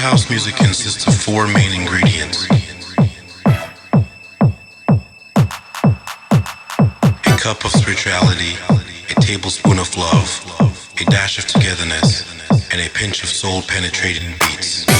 house music consists of four main ingredients a cup of spirituality, a tablespoon of love, a dash of togetherness, and a pinch of soul penetrating beats.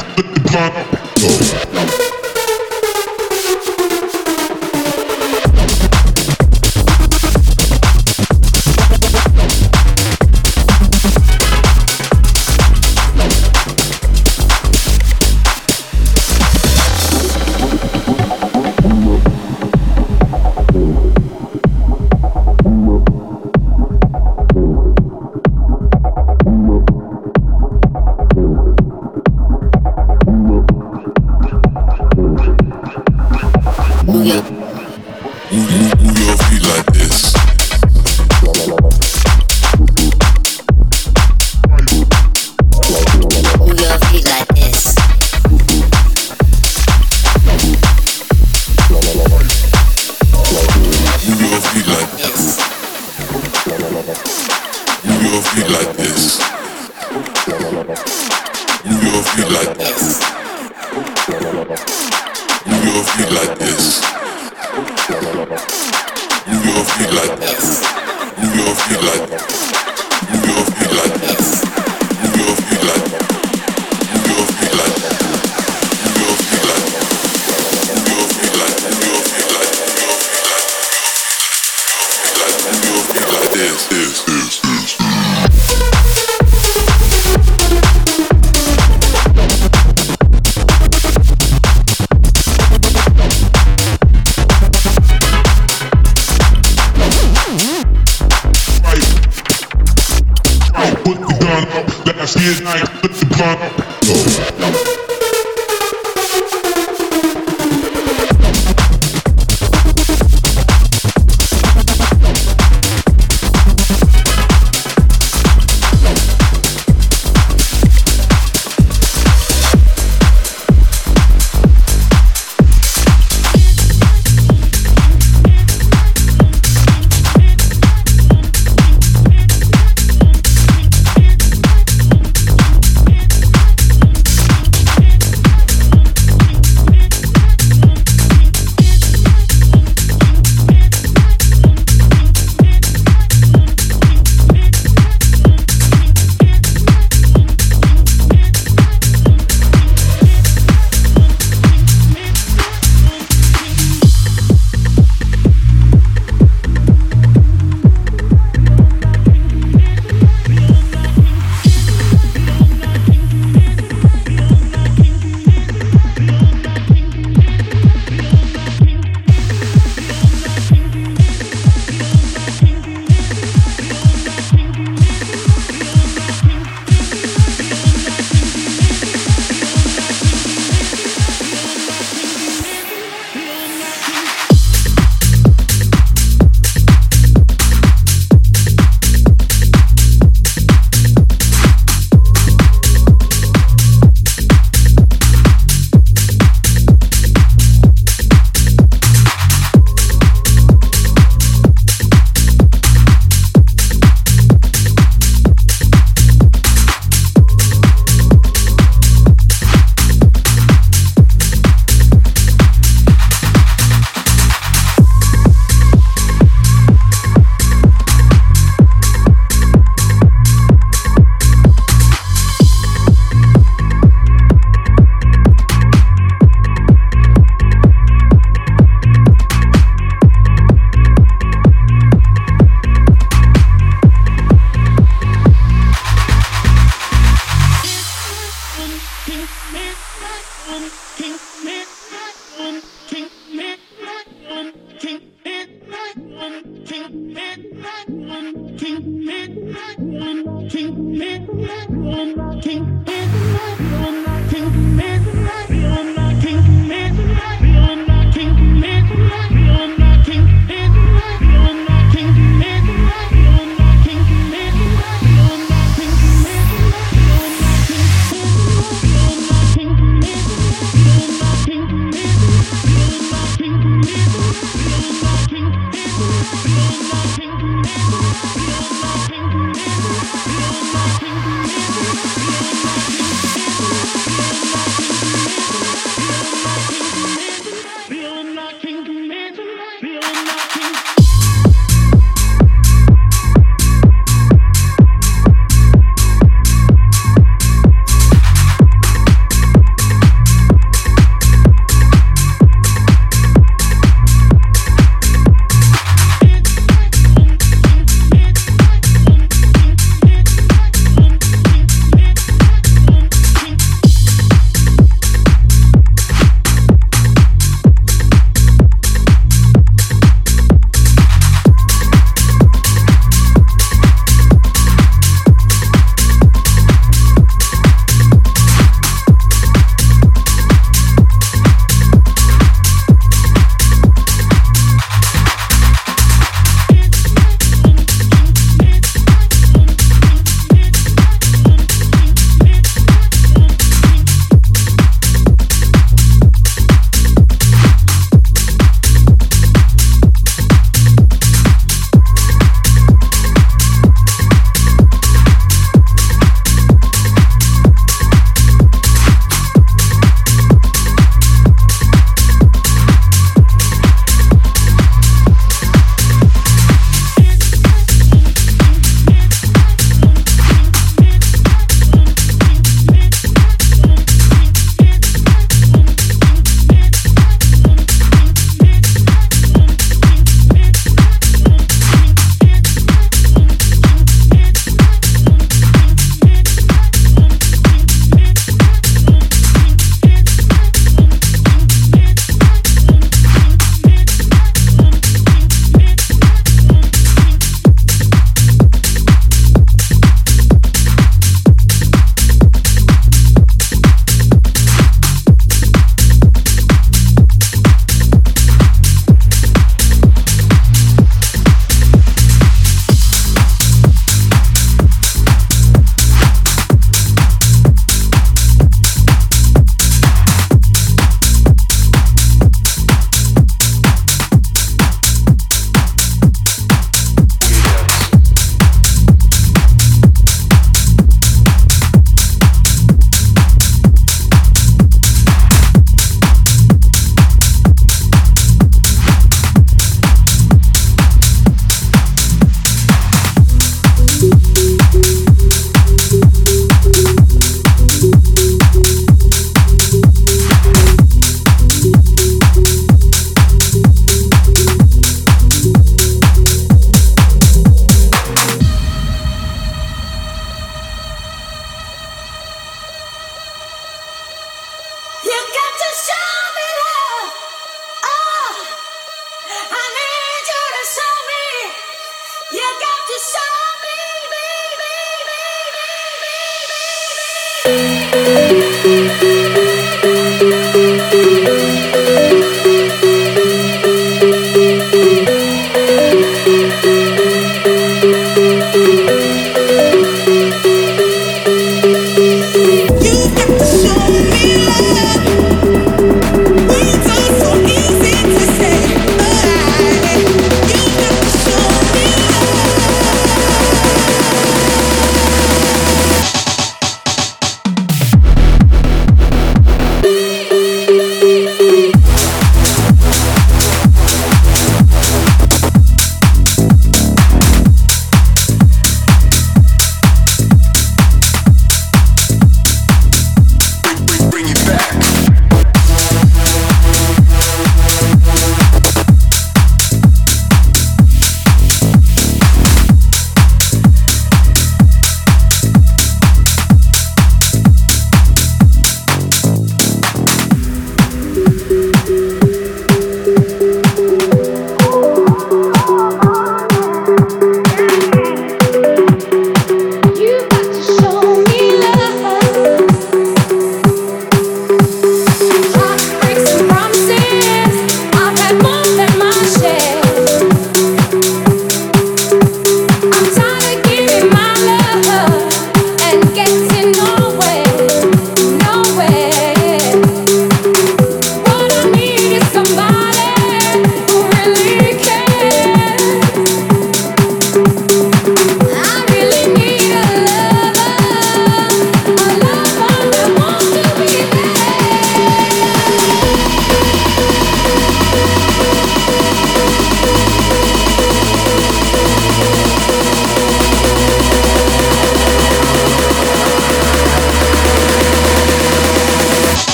like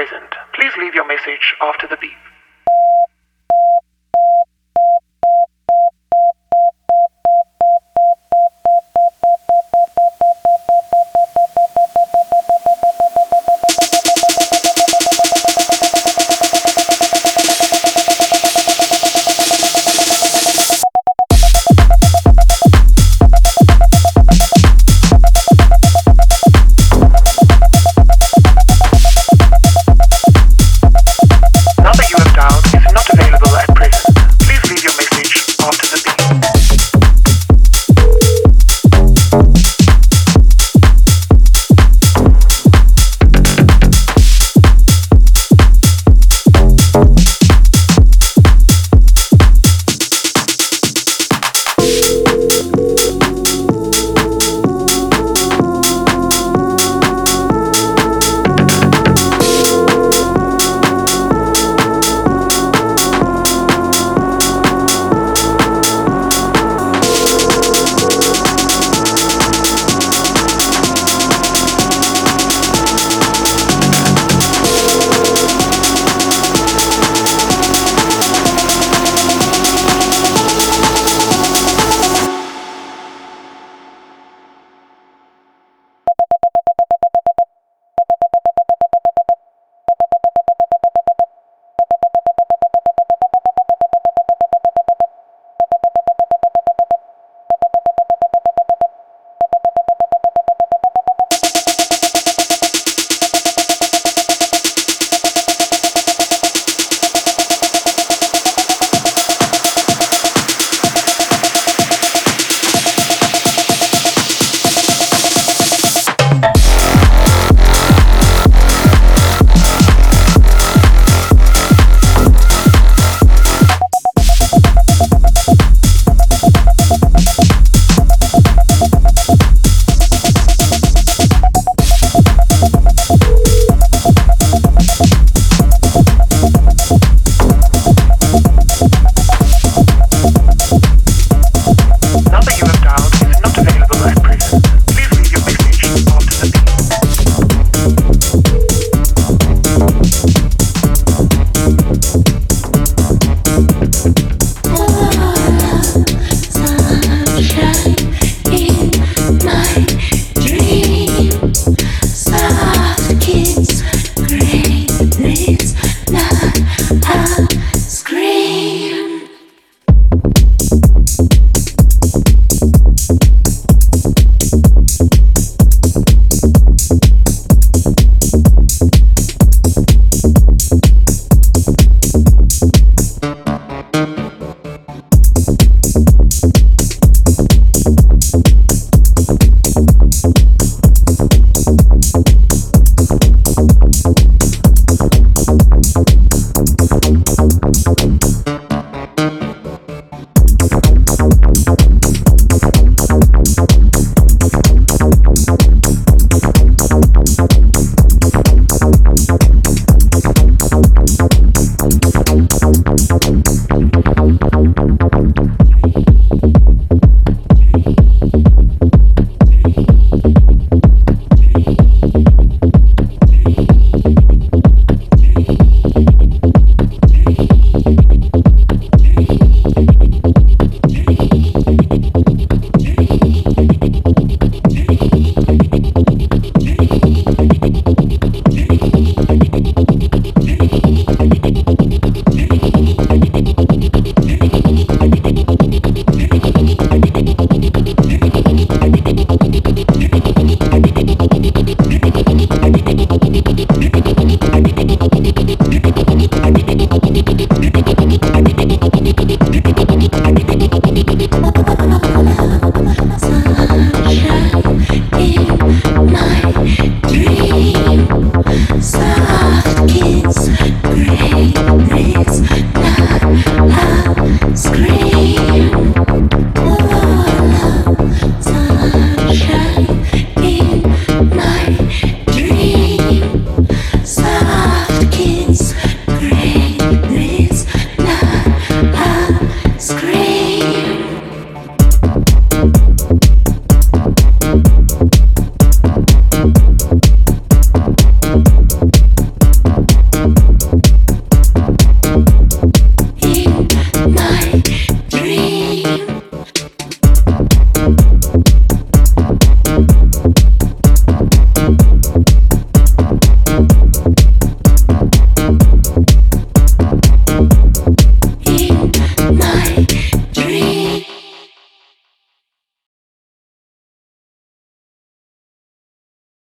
Present. Please leave your message after the beep.